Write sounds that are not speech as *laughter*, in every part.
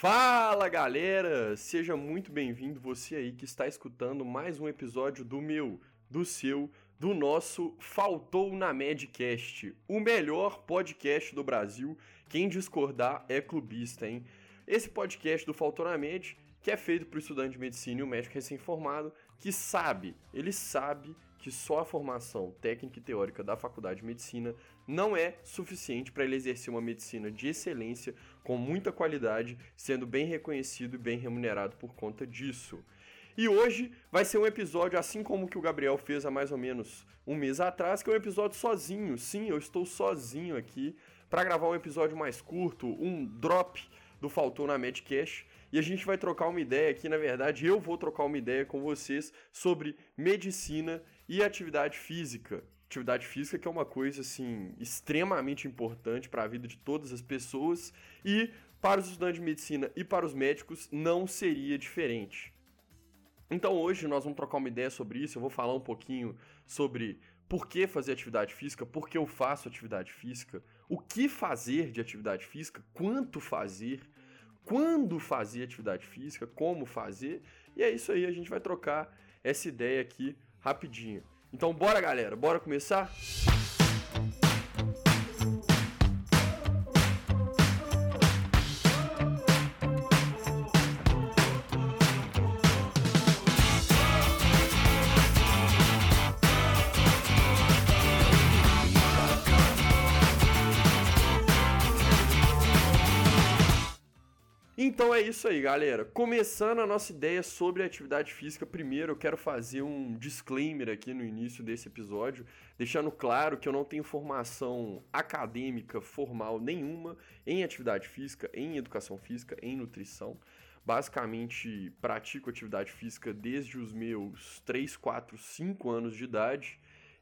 Fala galera! Seja muito bem-vindo você aí que está escutando mais um episódio do meu, do seu, do nosso Faltou na Medcast, o melhor podcast do Brasil. Quem discordar é clubista, hein? Esse podcast do Faltou na Med, que é feito para o estudante de medicina e o médico recém-formado, que sabe, ele sabe que só a formação técnica e teórica da faculdade de medicina não é suficiente para ele exercer uma medicina de excelência, com muita qualidade, sendo bem reconhecido e bem remunerado por conta disso. E hoje vai ser um episódio assim como o que o Gabriel fez há mais ou menos um mês atrás, que é um episódio sozinho. Sim, eu estou sozinho aqui para gravar um episódio mais curto, um drop do Faltou na Medcast. E a gente vai trocar uma ideia aqui, na verdade, eu vou trocar uma ideia com vocês sobre medicina e atividade física. Atividade física que é uma coisa assim extremamente importante para a vida de todas as pessoas e para os estudantes de medicina e para os médicos não seria diferente. Então hoje nós vamos trocar uma ideia sobre isso, eu vou falar um pouquinho sobre por que fazer atividade física, por que eu faço atividade física, o que fazer de atividade física, quanto fazer, quando fazer atividade física, como fazer, e é isso aí, a gente vai trocar essa ideia aqui rapidinho. Então bora galera, bora começar? Então é isso aí, galera. Começando a nossa ideia sobre atividade física, primeiro eu quero fazer um disclaimer aqui no início desse episódio, deixando claro que eu não tenho formação acadêmica formal nenhuma em atividade física, em educação física, em nutrição. Basicamente, pratico atividade física desde os meus 3, 4, 5 anos de idade.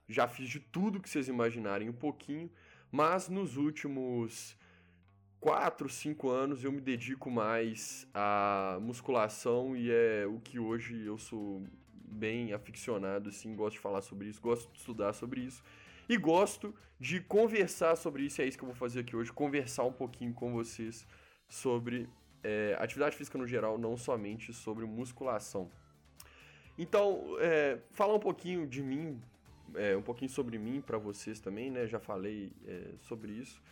Já fiz de tudo que vocês imaginarem um pouquinho, mas nos últimos 4, 5 anos eu me dedico mais à musculação e é o que hoje eu sou bem aficionado, assim, gosto de falar sobre isso, gosto de estudar sobre isso e gosto de conversar sobre isso. É isso que eu vou fazer aqui hoje, conversar um pouquinho com vocês sobre é, atividade física no geral, não somente sobre musculação. Então, é, falar um pouquinho de mim, é, um pouquinho sobre mim para vocês também, né? Já falei é, sobre isso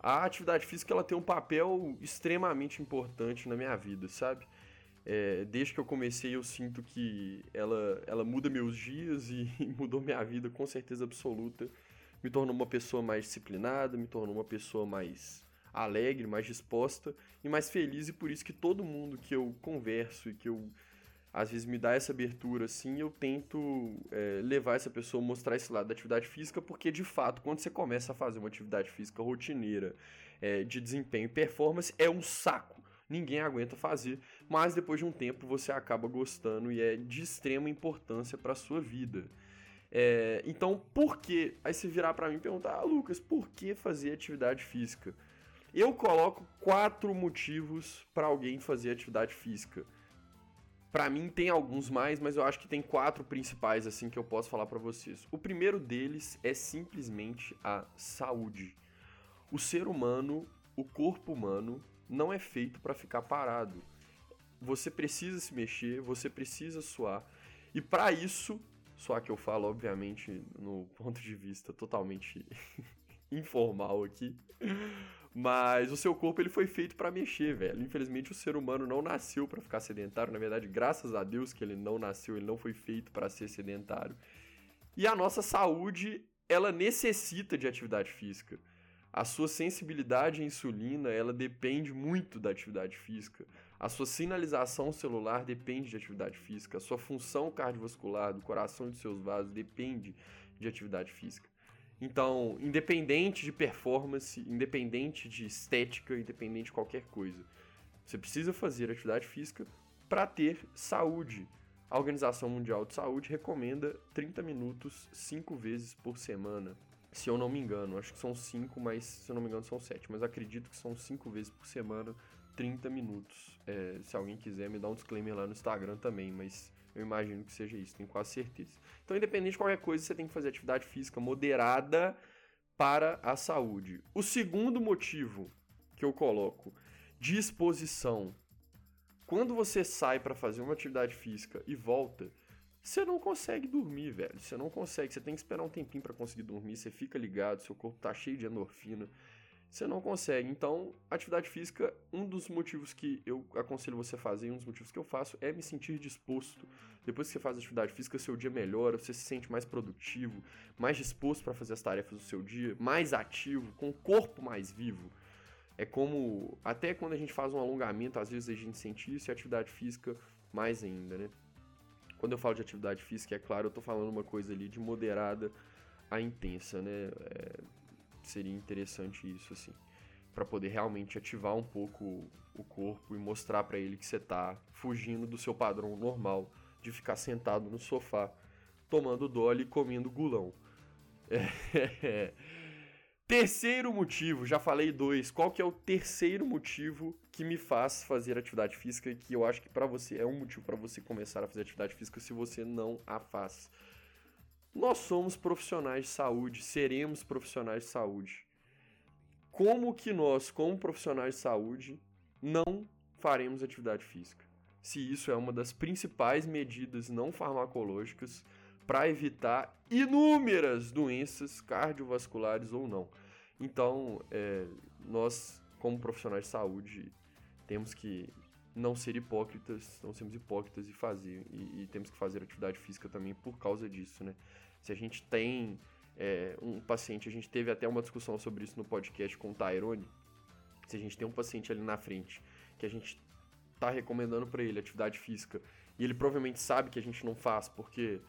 a atividade física ela tem um papel extremamente importante na minha vida, sabe? É, desde que eu comecei, eu sinto que ela, ela muda meus dias *laughs* e mudou minha vida com certeza absoluta. Me tornou uma pessoa mais disciplinada, me tornou uma pessoa mais alegre, mais disposta e mais feliz. E por isso que todo mundo que eu converso e que eu às vezes me dá essa abertura assim, eu tento é, levar essa pessoa, mostrar esse lado da atividade física, porque de fato, quando você começa a fazer uma atividade física rotineira, é, de desempenho e performance, é um saco. Ninguém aguenta fazer, mas depois de um tempo você acaba gostando e é de extrema importância para sua vida. É, então, por que? Aí você virar para mim e perguntar, ah, Lucas, por que fazer atividade física? Eu coloco quatro motivos para alguém fazer atividade física. Para mim tem alguns mais, mas eu acho que tem quatro principais assim que eu posso falar para vocês. O primeiro deles é simplesmente a saúde. O ser humano, o corpo humano não é feito para ficar parado. Você precisa se mexer, você precisa suar. E para isso, só que eu falo obviamente no *laughs* ponto de vista totalmente *laughs* informal aqui. Mas o seu corpo ele foi feito para mexer, velho. Infelizmente o ser humano não nasceu para ficar sedentário, na verdade, graças a Deus que ele não nasceu, ele não foi feito para ser sedentário. E a nossa saúde, ela necessita de atividade física. A sua sensibilidade à insulina, ela depende muito da atividade física. A sua sinalização celular depende de atividade física. A sua função cardiovascular do coração e dos seus vasos depende de atividade física. Então, independente de performance, independente de estética, independente de qualquer coisa, você precisa fazer atividade física para ter saúde. A Organização Mundial de Saúde recomenda 30 minutos 5 vezes por semana. Se eu não me engano, acho que são 5, mas se eu não me engano são 7. Mas acredito que são 5 vezes por semana, 30 minutos. É, se alguém quiser me dar um disclaimer lá no Instagram também, mas eu imagino que seja isso, tenho quase certeza. Então, independente de qualquer coisa, você tem que fazer atividade física moderada para a saúde. O segundo motivo que eu coloco, disposição. quando você sai para fazer uma atividade física e volta, você não consegue dormir, velho. Você não consegue, você tem que esperar um tempinho para conseguir dormir, você fica ligado, seu corpo tá cheio de endorfina. Você não consegue. Então, atividade física, um dos motivos que eu aconselho você a fazer, um dos motivos que eu faço é me sentir disposto. Depois que você faz atividade física, seu dia melhora, você se sente mais produtivo, mais disposto para fazer as tarefas do seu dia, mais ativo, com o corpo mais vivo. É como, até quando a gente faz um alongamento, às vezes a gente sente isso, e atividade física mais ainda, né? Quando eu falo de atividade física, é claro, eu tô falando uma coisa ali de moderada a intensa, né? É, seria interessante isso, assim, para poder realmente ativar um pouco o corpo e mostrar para ele que você tá fugindo do seu padrão normal de ficar sentado no sofá, tomando dole e comendo gulão. É, *laughs* Terceiro motivo, já falei dois. Qual que é o terceiro motivo que me faz fazer atividade física e que eu acho que para você é um motivo para você começar a fazer atividade física se você não a faz? Nós somos profissionais de saúde, seremos profissionais de saúde. Como que nós, como profissionais de saúde, não faremos atividade física? Se isso é uma das principais medidas não farmacológicas para evitar inúmeras doenças cardiovasculares ou não. Então, é, nós, como profissionais de saúde, temos que não ser hipócritas, não sermos hipócritas e fazer, e, e, temos que fazer atividade física também por causa disso, né? Se a gente tem é, um paciente, a gente teve até uma discussão sobre isso no podcast com o Tyrone, se a gente tem um paciente ali na frente que a gente tá recomendando para ele atividade física e ele provavelmente sabe que a gente não faz porque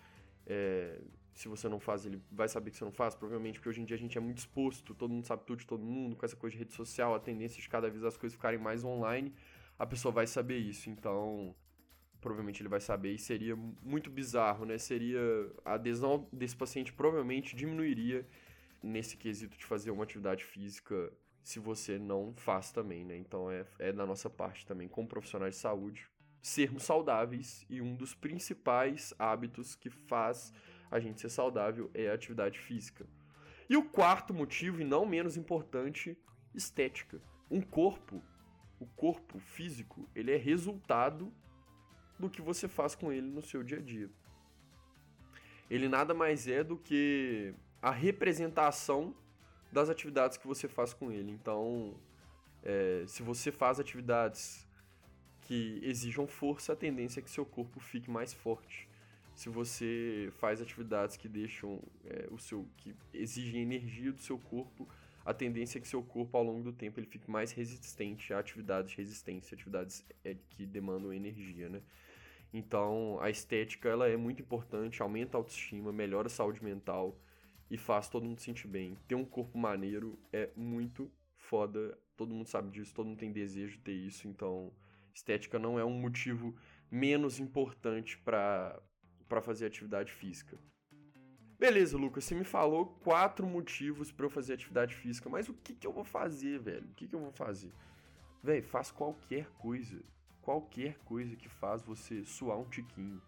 é, se você não faz, ele vai saber que você não faz, provavelmente, porque hoje em dia a gente é muito exposto, todo mundo sabe tudo de todo mundo, com essa coisa de rede social, a tendência de cada vez as coisas ficarem mais online, a pessoa vai saber isso. Então, provavelmente ele vai saber e seria muito bizarro, né? Seria a adesão desse paciente provavelmente diminuiria nesse quesito de fazer uma atividade física se você não faz também, né? Então é, é da nossa parte também, como profissionais de saúde, sermos saudáveis e um dos principais hábitos que faz a gente ser saudável é a atividade física. E o quarto motivo, e não menos importante, estética. Um corpo, o corpo físico, ele é resultado do que você faz com ele no seu dia a dia. Ele nada mais é do que a representação das atividades que você faz com ele. Então, é, se você faz atividades que exijam força, a tendência é que seu corpo fique mais forte. Se você faz atividades que deixam é, o seu que exigem energia do seu corpo, a tendência é que seu corpo ao longo do tempo ele fique mais resistente a atividades de resistência, atividades é, que demandam energia, né? Então, a estética ela é muito importante, aumenta a autoestima, melhora a saúde mental e faz todo mundo se sentir bem. Ter um corpo maneiro é muito foda, todo mundo sabe disso, todo mundo tem desejo de ter isso, então Estética não é um motivo menos importante para fazer atividade física. Beleza, Lucas, você me falou quatro motivos para eu fazer atividade física, mas o que, que eu vou fazer, velho? O que, que eu vou fazer? Velho, faz qualquer coisa. Qualquer coisa que faz você suar um tiquinho.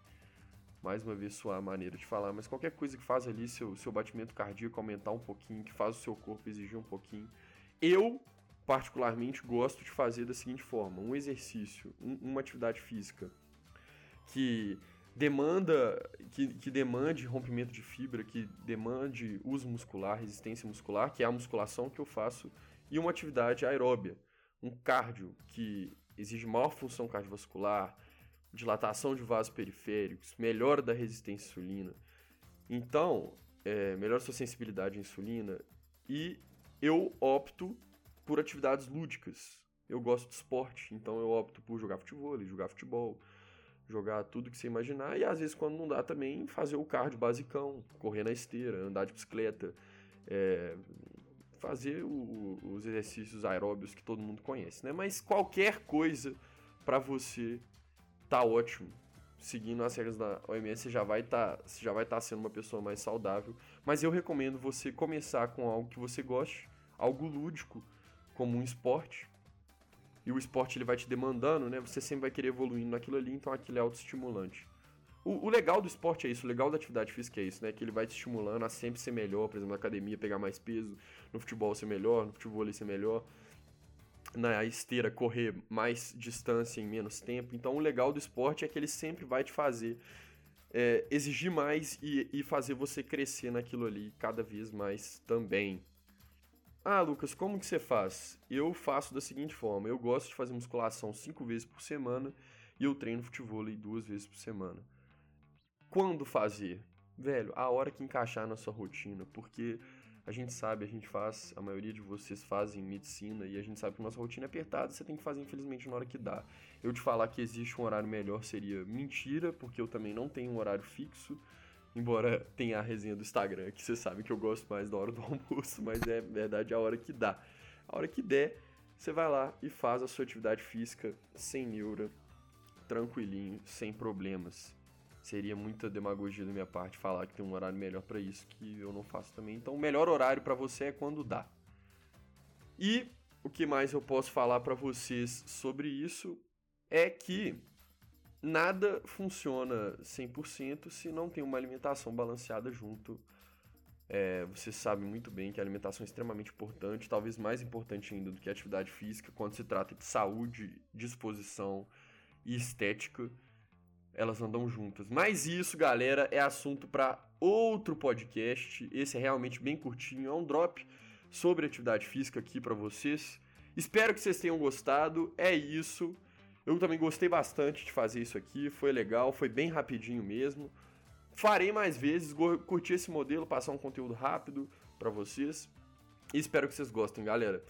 Mais uma vez, suar a maneira de falar, mas qualquer coisa que faz ali seu, seu batimento cardíaco aumentar um pouquinho, que faz o seu corpo exigir um pouquinho. Eu particularmente gosto de fazer da seguinte forma: um exercício, um, uma atividade física que demanda que, que demande rompimento de fibra, que demande uso muscular, resistência muscular, que é a musculação que eu faço, e uma atividade aeróbia, um cardio que exige maior função cardiovascular, dilatação de vasos periféricos, melhora da resistência à insulina. Então, é, melhora sua sensibilidade à insulina e eu opto por atividades lúdicas. Eu gosto de esporte, então eu opto por jogar futebol, jogar futebol, jogar tudo que você imaginar e às vezes quando não dá também fazer o cardio basicão, correr na esteira, andar de bicicleta, é, fazer o, os exercícios aeróbios que todo mundo conhece, né? Mas qualquer coisa para você tá ótimo. Seguindo as regras da OMS, você já vai estar, tá, já vai estar tá sendo uma pessoa mais saudável. Mas eu recomendo você começar com algo que você goste, algo lúdico, como um esporte. E o esporte ele vai te demandando, né? Você sempre vai querer evoluindo naquilo ali, então aquilo é autoestimulante. O, o legal do esporte é isso, o legal da atividade física é isso, né? Que ele vai te estimulando a sempre ser melhor, por exemplo, na academia pegar mais peso, no futebol ser melhor, no futebol ser melhor. na esteira correr mais distância em menos tempo. Então, o legal do esporte é que ele sempre vai te fazer é, exigir mais e, e fazer você crescer naquilo ali cada vez mais também. Ah, Lucas, como que você faz? Eu faço da seguinte forma: eu gosto de fazer musculação cinco vezes por semana e eu treino futebol duas vezes por semana. Quando fazer? Velho, a hora que encaixar na sua rotina, porque a gente sabe, a gente faz, a maioria de vocês fazem medicina e a gente sabe que nossa rotina é apertada, você tem que fazer infelizmente na hora que dá. Eu te falar que existe um horário melhor seria mentira, porque eu também não tenho um horário fixo, embora tenha a resenha do Instagram, que você sabe que eu gosto mais da hora do *laughs* almoço, mas é verdade a hora que dá. A hora que der, você vai lá e faz a sua atividade física sem neura, tranquilinho, sem problemas seria muita demagogia da minha parte falar que tem um horário melhor para isso que eu não faço também. Então, o melhor horário para você é quando dá. E o que mais eu posso falar para vocês sobre isso é que nada funciona 100% se não tem uma alimentação balanceada junto. É, você sabe muito bem que a alimentação é extremamente importante, talvez mais importante ainda do que a atividade física, quando se trata de saúde, disposição e estética elas andam juntas. Mas isso, galera, é assunto para outro podcast. Esse é realmente bem curtinho, é um drop sobre atividade física aqui para vocês. Espero que vocês tenham gostado. É isso. Eu também gostei bastante de fazer isso aqui, foi legal, foi bem rapidinho mesmo. Farei mais vezes, curti esse modelo, passar um conteúdo rápido para vocês. E espero que vocês gostem, galera.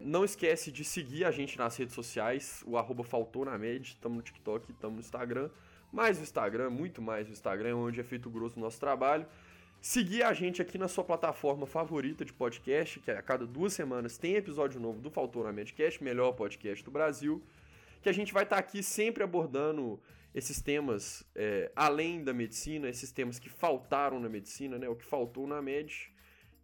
Não esquece de seguir a gente nas redes sociais, o arroba faltou na med, estamos no TikTok, estamos no Instagram mais o Instagram, muito mais o Instagram, onde é feito grosso o nosso trabalho. Seguir a gente aqui na sua plataforma favorita de podcast, que é a cada duas semanas tem episódio novo do Faltou na Medcast, melhor podcast do Brasil. Que a gente vai estar tá aqui sempre abordando esses temas é, além da medicina, esses temas que faltaram na medicina, né, o que faltou na med,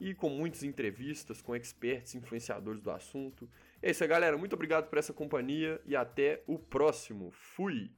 e com muitas entrevistas com experts, influenciadores do assunto. É isso aí, galera. Muito obrigado por essa companhia e até o próximo. Fui!